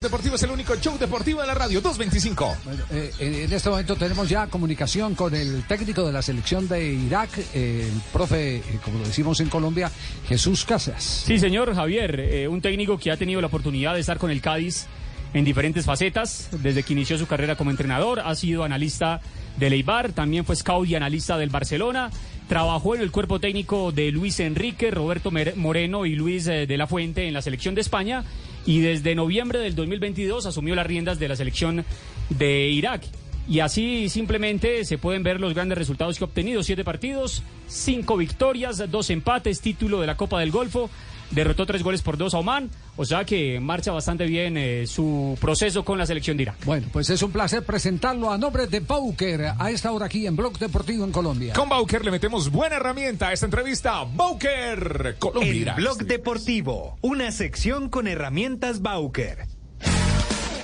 Deportivo es el único show deportivo de la radio 225. Bueno, eh, en este momento tenemos ya comunicación con el técnico de la selección de Irak, eh, el profe, eh, como lo decimos en Colombia, Jesús Casas. Sí, señor Javier, eh, un técnico que ha tenido la oportunidad de estar con el Cádiz en diferentes facetas, desde que inició su carrera como entrenador, ha sido analista del Eibar, también fue scout y analista del Barcelona, trabajó en el cuerpo técnico de Luis Enrique, Roberto Mer- Moreno y Luis eh, de la Fuente en la selección de España y desde noviembre del 2022 asumió las riendas de la selección de Irak. Y así simplemente se pueden ver los grandes resultados que ha obtenido. Siete partidos, cinco victorias, dos empates, título de la Copa del Golfo. Derrotó tres goles por dos a Oman. O sea que marcha bastante bien eh, su proceso con la selección de Irak. Bueno, pues es un placer presentarlo a nombre de Pauker a esta hora aquí en Blog Deportivo en Colombia. Con Bauker le metemos buena herramienta a esta entrevista. Bauker, Colombia. El. Blog Deportivo, una sección con herramientas Bauker.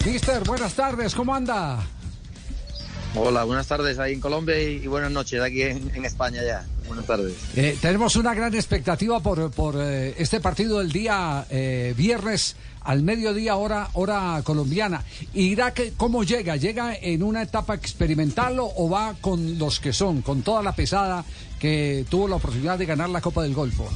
Mister, buenas tardes, ¿cómo anda? Hola, buenas tardes ahí en Colombia y, buenas noches aquí en, España ya. Buenas tardes. Eh, tenemos una gran expectativa por, por eh, este partido del día eh, viernes al mediodía hora hora colombiana. Irak, ¿cómo llega? ¿Llega en una etapa experimental o, o va con los que son, con toda la pesada que tuvo la oportunidad de ganar la Copa del Golfo?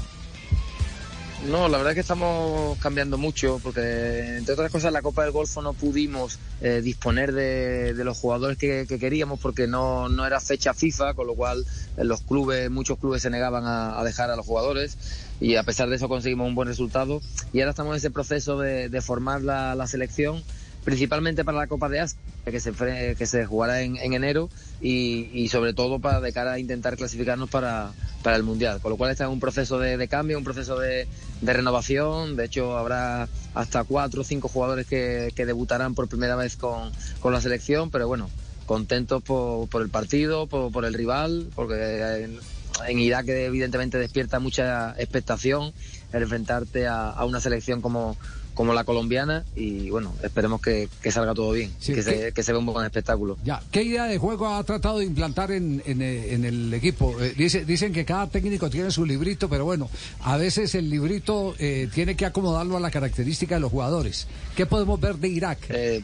No, la verdad es que estamos cambiando mucho porque, entre otras cosas, la Copa del Golfo no pudimos eh, disponer de, los jugadores que, que queríamos porque no, no era fecha FIFA, con lo cual eh, los clubes, muchos clubes se negaban a, dejar a los jugadores y a pesar de eso conseguimos un buen resultado. Y ahora estamos en ese proceso de, formar la selección principalmente para la Copa de Asia, que se, que se jugará en, en enero y, y sobre todo para de cara a intentar clasificarnos para, para el Mundial. Con lo cual está en un proceso de, de cambio, un proceso de, de renovación. De hecho, habrá hasta cuatro o cinco jugadores que, que debutarán por primera vez con, con la selección, pero bueno, contentos por, por el partido, por, por el rival, porque en, en Irak evidentemente despierta mucha expectación el enfrentarte a, a una selección como, como la colombiana y bueno, esperemos que, que salga todo bien, Sí, que, se, que se vea un buen espectáculo. Ya, ¿qué idea de juego ha tratado de implantar en, en, eh, en el equipo? Eh, dice, dicen que cada técnico tiene su librito, pero bueno, a veces el librito eh, tiene que acomodarlo a la característica de los jugadores. ¿Qué podemos ver de Irak? Eh,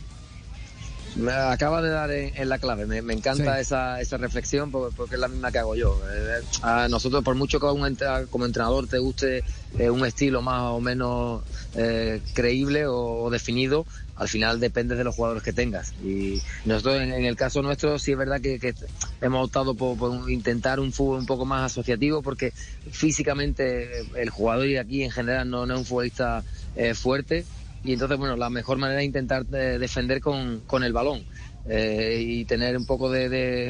me acaba de dar en, en la clave. Me, me encanta Sí. esa, esa reflexión porque, porque es la misma que hago yo. Eh, a nosotros, por mucho que un como entrenador te guste eh, un estilo más o menos eh, creíble o, o definido, al final depende de los jugadores que tengas. Y nosotros, en, en el caso nuestro, sí es verdad que, que hemos optado por, intentar un fútbol un poco más asociativo porque físicamente eh, el jugador y aquí en general no, no es un futbolista eh, fuerte y entonces, bueno, la mejor manera es intentar eh, defender con, con el balón eh, y tener un poco de,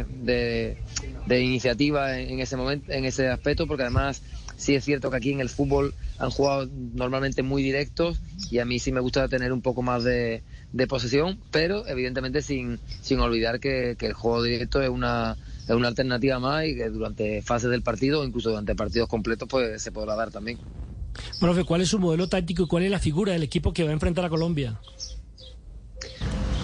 de, iniciativa en, en ese momento, en ese aspecto, porque además sí es cierto que aquí en el fútbol han jugado normalmente muy directos y a mí sí me gusta tener un poco más de, de posesión, pero evidentemente sin, sin olvidar que, que el juego directo es una, es una alternativa más y que durante fases del partido o incluso durante partidos completos pues se podrá dar también. Profe, ¿cuál es su modelo táctico y cuál es la figura del equipo que va a enfrentar a Colombia?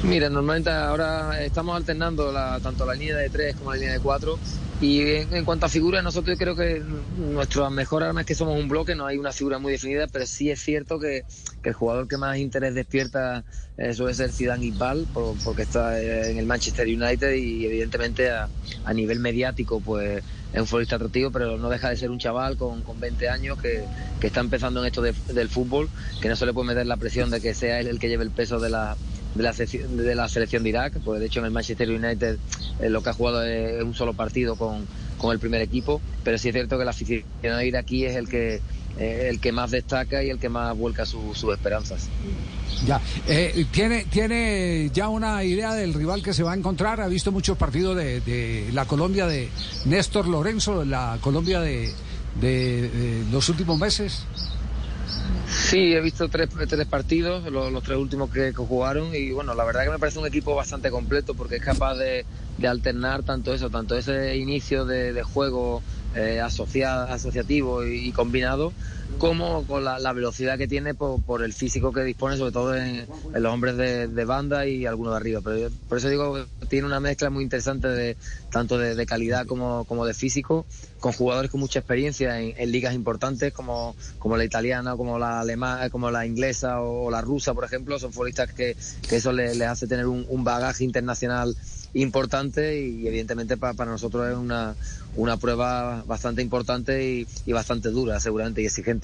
Mira, normalmente ahora estamos alternando la, tanto la línea de tres como la línea de cuatro. Y en, en cuanto a figuras, nosotros creo que nuestra mejor arma es que somos un bloque, no hay una figura muy definida, pero sí es cierto que, que el jugador que más interés despierta eh, suele ser Zidane Iqbal, por- porque está eh, en el Manchester United y evidentemente a, a nivel mediático pues es un futbolista atractivo, pero no deja de ser un chaval con, con 20 años que, que está empezando en esto de- del fútbol, que no se le puede meter la presión de que sea él el que lleve el peso de la, de la, sección- de la selección de Irak, pues de hecho en el Manchester United eh, lo que ha jugado es un solo partido con, con el primer equipo, pero sí es cierto que el aficionado iraquí es el que eh, el que más destaca y el que más vuelca su- sus esperanzas. Ya, eh, ¿tiene, ¿tiene ya una idea del rival que se va a encontrar? ¿Ha visto muchos partidos de, de la Colombia de Néstor Lorenzo, la Colombia de, de- de los últimos meses? Sí, he visto tres, tres partidos, los, los tres últimos que, que jugaron y bueno, la verdad que me parece un equipo bastante completo porque es capaz de, de alternar tanto eso, tanto ese inicio de, de juego eh, asocia- asociativo y combinado como con la, velocidad que tiene por, el físico que dispone, sobre todo en, los hombres de, banda y algunos de arriba. Pero por eso digo que tiene una mezcla muy interesante de tanto de, calidad como, como, de físico, con jugadores con mucha experiencia en, ligas importantes como, como la italiana, como la alemana, como la inglesa o, la rusa, por ejemplo. Son futbolistas que, eso les, hace tener un, bagaje internacional importante y evidentemente para, nosotros es una, una prueba bastante importante y, bastante dura, seguramente, y exigente.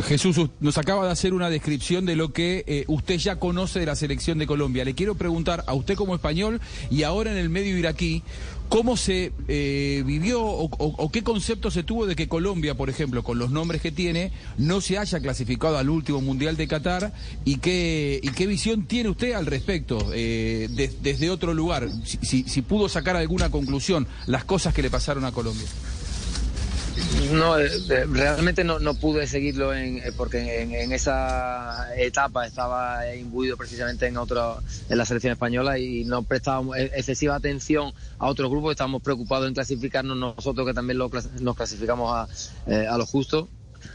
Jesús nos acaba de hacer una descripción de lo que eh, usted ya conoce de la selección de Colombia. Le quiero preguntar a usted como español y ahora en el medio iraquí, ¿cómo se eh, vivió o, qué concepto se tuvo de que Colombia, por ejemplo, con los nombres que tiene, no se haya clasificado al último Mundial de Qatar y qué, visión tiene usted al respecto eh, desde otro lugar? si pudo sacar alguna conclusión, las cosas que le pasaron a Colombia. No, eh, realmente no, no pude seguirlo en, eh, porque en, esa etapa estaba imbuido precisamente en otro, en la selección española y no prestábamos e, excesiva atención a otros grupos, estábamos preocupados en clasificarnos nosotros que también nos clasificamos eh, a lo justo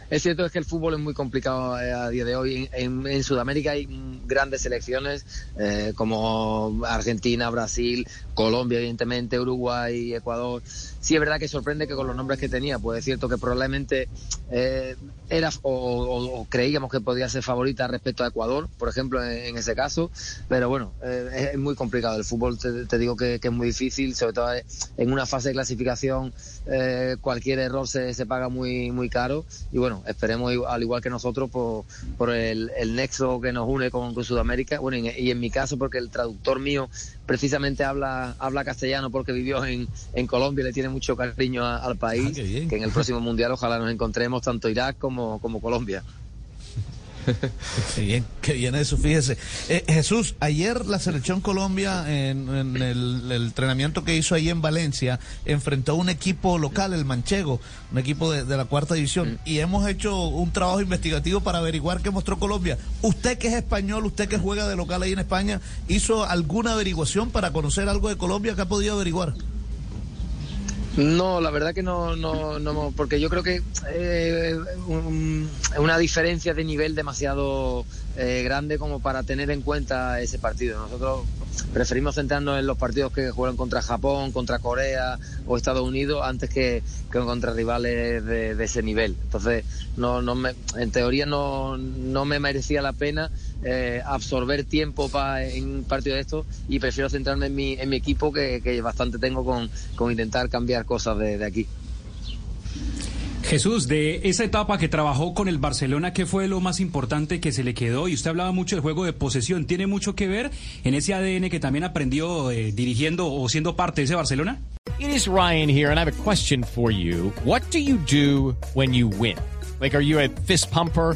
es cierto es que el fútbol es muy complicado eh, a día de hoy. En, Sudamérica hay grandes selecciones eh, como Argentina, Brasil, Colombia, evidentemente, Uruguay, Ecuador. Sí es verdad que sorprende que con los nombres que tenía, pues es cierto que probablemente eh, era o, creíamos que podía ser favorita respecto a Ecuador, por ejemplo, en, ese caso. Pero bueno, es, muy complicado. El fútbol te, digo que, es muy difícil, sobre todo en una fase de clasificación, cualquier error se, se paga muy, muy caro. Y bueno, esperemos al igual que nosotros por, por el, el, nexo que nos une con, Sudamérica. Bueno, y en, mi caso porque el traductor mío precisamente habla, habla castellano porque vivió en, en Colombia y le tiene mucho cariño al país, ah, que en el próximo Mundial ojalá nos encontremos tanto Irak como, como Colombia. qué bien, qué bien eso, fíjese. Eh, Jesús, ayer la selección Colombia en, el, entrenamiento que hizo ahí en Valencia enfrentó a un equipo local, el Manchego, un equipo de, la cuarta división, mm. y hemos hecho un trabajo investigativo para averiguar qué mostró Colombia. Usted que es español, usted que juega de local ahí en España, ¿hizo alguna averiguación para conocer algo de Colombia que ha podido averiguar? No, la verdad que no, no, no porque yo creo que eh, una diferencia de nivel demasiado eh, grande como para tener en cuenta ese partido. Nosotros preferimos centrarnos en los partidos que juegan contra Japón, contra Corea o Estados Unidos antes que, contra rivales de, ese nivel. Entonces, no, no me, en teoría no, no me merecía la pena eh, absorber tiempo para en un partido de estos y prefiero centrarme en mi, en mi equipo que, que bastante tengo con, con, intentar cambiar cosas de aquí. Jesús, de esa etapa que trabajó con el Barcelona, ¿qué fue lo más importante que se le quedó? Y usted hablaba mucho del juego de posesión. ¿Tiene mucho que ver en ese ADN que también aprendió eh, dirigiendo o siendo parte de ese Barcelona? It is Ryan here, and I have a question for you. What do you do when you win? Like, are you a fist pumper?